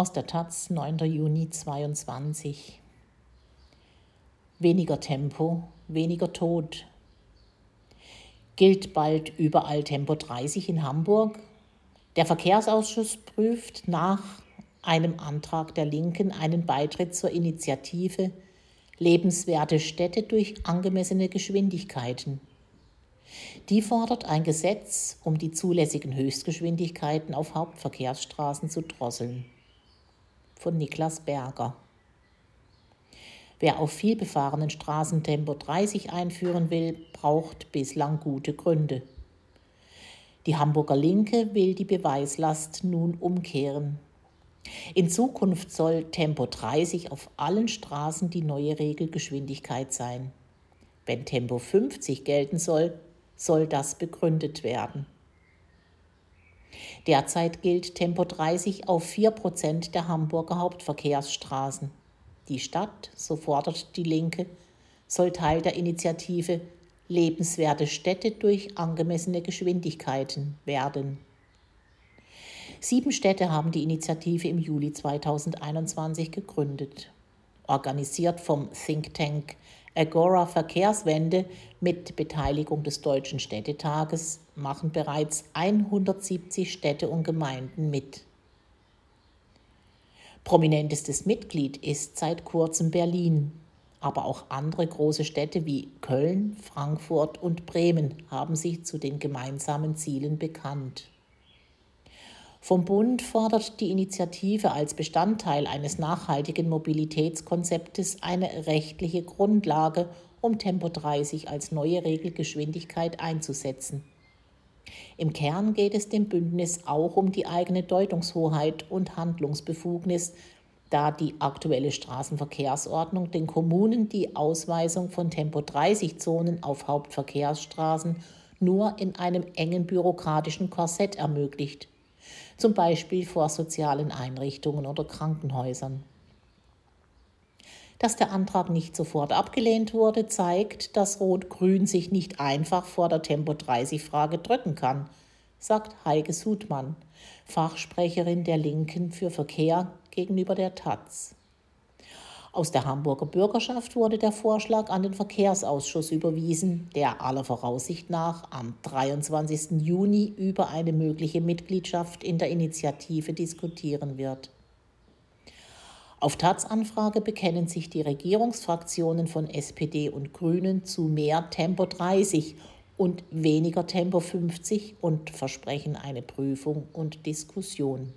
Aus der Taz, 9. Juni 22. Weniger Tempo, weniger Tod. Gilt bald überall Tempo 30 in Hamburg? Der Verkehrsausschuss prüft nach einem Antrag der Linken einen Beitritt zur Initiative Lebenswerte Städte durch angemessene Geschwindigkeiten. Die fordert ein Gesetz, um die zulässigen Höchstgeschwindigkeiten auf Hauptverkehrsstraßen zu drosseln von Niklas Berger. Wer auf vielbefahrenen Straßen Tempo 30 einführen will, braucht bislang gute Gründe. Die Hamburger Linke will die Beweislast nun umkehren. In Zukunft soll Tempo 30 auf allen Straßen die neue Regelgeschwindigkeit sein. Wenn Tempo 50 gelten soll, soll das begründet werden. Derzeit gilt Tempo 30 auf 4% der Hamburger Hauptverkehrsstraßen. Die Stadt, so fordert die Linke, soll Teil der Initiative Lebenswerte Städte durch angemessene Geschwindigkeiten werden. Sieben Städte haben die Initiative im Juli 2021 gegründet. Organisiert vom Think Tank Agora Verkehrswende mit Beteiligung des Deutschen Städtetages machen bereits 170 Städte und Gemeinden mit. Prominentestes Mitglied ist seit kurzem Berlin, aber auch andere große Städte wie Köln, Frankfurt und Bremen haben sich zu den gemeinsamen Zielen bekannt. Vom Bund fordert die Initiative als Bestandteil eines nachhaltigen Mobilitätskonzeptes eine rechtliche Grundlage, um Tempo 30 als neue Regelgeschwindigkeit einzusetzen. Im Kern geht es dem Bündnis auch um die eigene Deutungshoheit und Handlungsbefugnis, da die aktuelle Straßenverkehrsordnung den Kommunen die Ausweisung von Tempo 30 Zonen auf Hauptverkehrsstraßen nur in einem engen bürokratischen Korsett ermöglicht zum Beispiel vor sozialen Einrichtungen oder Krankenhäusern. Dass der Antrag nicht sofort abgelehnt wurde, zeigt, dass Rot-Grün sich nicht einfach vor der Tempo-30-Frage drücken kann, sagt Heike Sudmann, Fachsprecherin der Linken für Verkehr gegenüber der Taz. Aus der Hamburger Bürgerschaft wurde der Vorschlag an den Verkehrsausschuss überwiesen, der aller Voraussicht nach am 23. Juni über eine mögliche Mitgliedschaft in der Initiative diskutieren wird. Auf Taz-Anfrage bekennen sich die Regierungsfraktionen von SPD und Grünen zu mehr Tempo 30 und weniger Tempo 50 und versprechen eine Prüfung und Diskussion.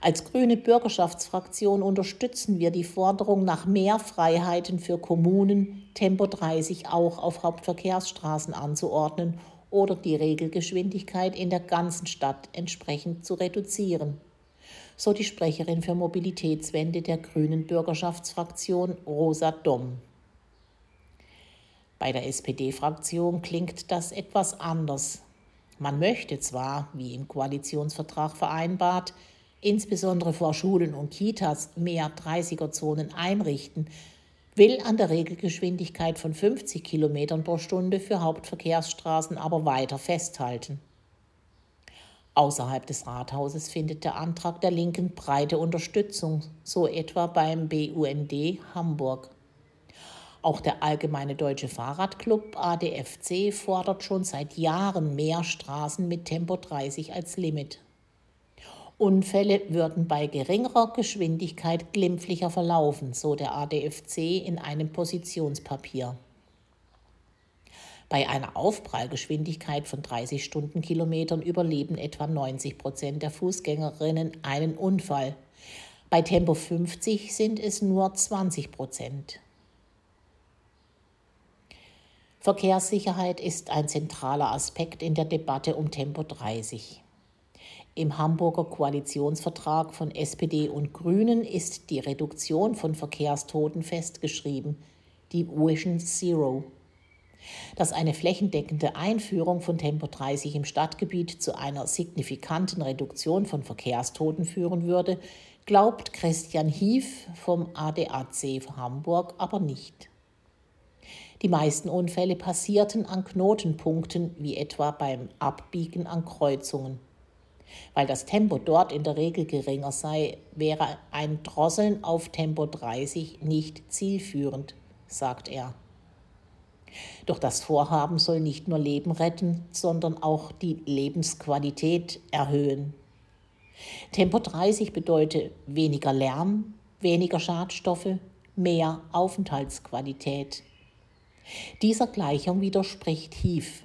Als grüne Bürgerschaftsfraktion unterstützen wir die Forderung nach mehr Freiheiten für Kommunen, Tempo 30 auch auf Hauptverkehrsstraßen anzuordnen oder die Regelgeschwindigkeit in der ganzen Stadt entsprechend zu reduzieren. So die Sprecherin für Mobilitätswende der grünen Bürgerschaftsfraktion Rosa Domm. Bei der SPD-Fraktion klingt das etwas anders. Man möchte zwar, wie im Koalitionsvertrag vereinbart, insbesondere vor Schulen und Kitas, mehr 30er-Zonen einrichten, will an der Regelgeschwindigkeit von 50 Kilometern pro Stunde für Hauptverkehrsstraßen aber weiter festhalten. Außerhalb des Rathauses findet der Antrag der Linken breite Unterstützung, so etwa beim BUND Hamburg. Auch der Allgemeine Deutsche Fahrradclub ADFC fordert schon seit Jahren mehr Straßen mit Tempo 30 als Limit. Unfälle würden bei geringerer Geschwindigkeit glimpflicher verlaufen, so der ADFC in einem Positionspapier. Bei einer Aufprallgeschwindigkeit von 30 Stundenkilometern überleben etwa 90 Prozent der Fußgängerinnen einen Unfall. Bei Tempo 50 sind es nur 20 Prozent. Verkehrssicherheit ist ein zentraler Aspekt in der Debatte um Tempo 30. Im Hamburger Koalitionsvertrag von SPD und Grünen ist die Reduktion von Verkehrstoten festgeschrieben, die Vision Zero. Dass eine flächendeckende Einführung von Tempo 30 im Stadtgebiet zu einer signifikanten Reduktion von Verkehrstoten führen würde, glaubt Christian Hief vom ADAC Hamburg aber nicht. Die meisten Unfälle passierten an Knotenpunkten, wie etwa beim Abbiegen an Kreuzungen. Weil das Tempo dort in der Regel geringer sei, wäre ein Drosseln auf Tempo 30 nicht zielführend, sagt er. Doch das Vorhaben soll nicht nur Leben retten, sondern auch die Lebensqualität erhöhen. Tempo 30 bedeutet weniger Lärm, weniger Schadstoffe, mehr Aufenthaltsqualität. Dieser Gleichung widerspricht Hief.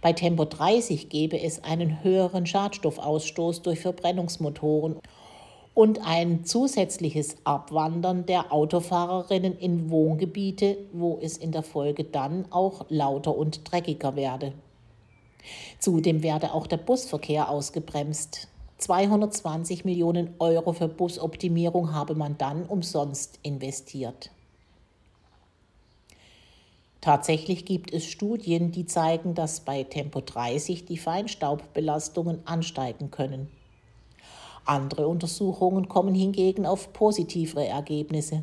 Bei Tempo 30 gäbe es einen höheren Schadstoffausstoß durch Verbrennungsmotoren und ein zusätzliches Abwandern der Autofahrerinnen in Wohngebiete, wo es in der Folge dann auch lauter und dreckiger werde. Zudem werde auch der Busverkehr ausgebremst. 220 Millionen Euro für Busoptimierung habe man dann umsonst investiert. Tatsächlich gibt es Studien, die zeigen, dass bei Tempo 30 die Feinstaubbelastungen ansteigen können. Andere Untersuchungen kommen hingegen auf positivere Ergebnisse.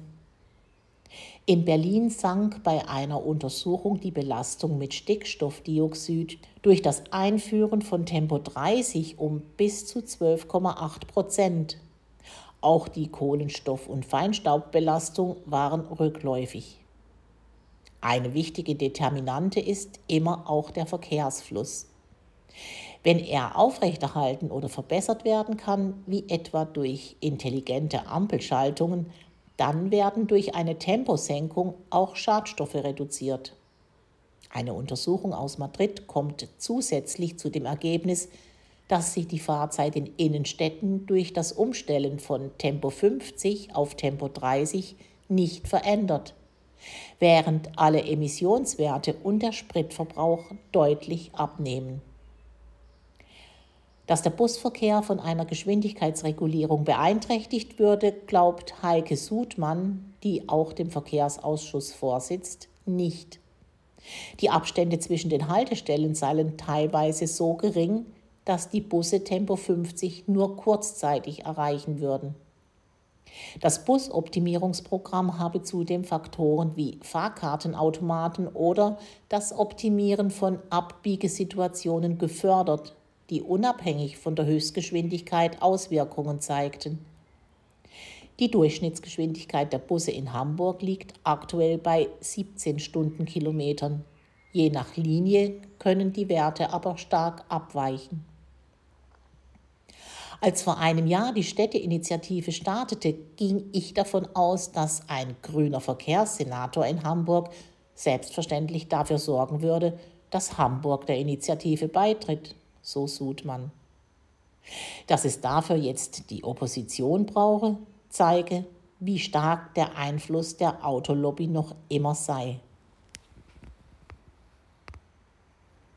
In Berlin sank bei einer Untersuchung die Belastung mit Stickstoffdioxid durch das Einführen von Tempo 30 um bis zu 12,8 Prozent. Auch die Kohlenstoff- und Feinstaubbelastung waren rückläufig. Eine wichtige Determinante ist immer auch der Verkehrsfluss. Wenn er aufrechterhalten oder verbessert werden kann, wie etwa durch intelligente Ampelschaltungen, dann werden durch eine Temposenkung auch Schadstoffe reduziert. Eine Untersuchung aus Madrid kommt zusätzlich zu dem Ergebnis, dass sich die Fahrzeit in Innenstädten durch das Umstellen von Tempo 50 auf Tempo 30 nicht verändert, während alle Emissionswerte und der Spritverbrauch deutlich abnehmen. Dass der Busverkehr von einer Geschwindigkeitsregulierung beeinträchtigt würde, glaubt Heike Sudmann, die auch dem Verkehrsausschuss vorsitzt, nicht. Die Abstände zwischen den Haltestellen seien teilweise so gering, dass die Busse Tempo 50 nur kurzzeitig erreichen würden. Das Busoptimierungsprogramm habe zudem Faktoren wie Fahrkartenautomaten oder das Optimieren von Abbiegesituationen gefördert, die unabhängig von der Höchstgeschwindigkeit Auswirkungen zeigten. Die Durchschnittsgeschwindigkeit der Busse in Hamburg liegt aktuell bei 17 Stundenkilometern. Je nach Linie können die Werte aber stark abweichen. Als vor einem Jahr die Städteinitiative startete, ging ich davon aus, dass ein grüner Verkehrssenator in Hamburg selbstverständlich dafür sorgen würde, dass Hamburg der Initiative beitritt so Sudmann. Dass es dafür jetzt die Opposition brauche, zeige, wie stark der Einfluss der Autolobby noch immer sei.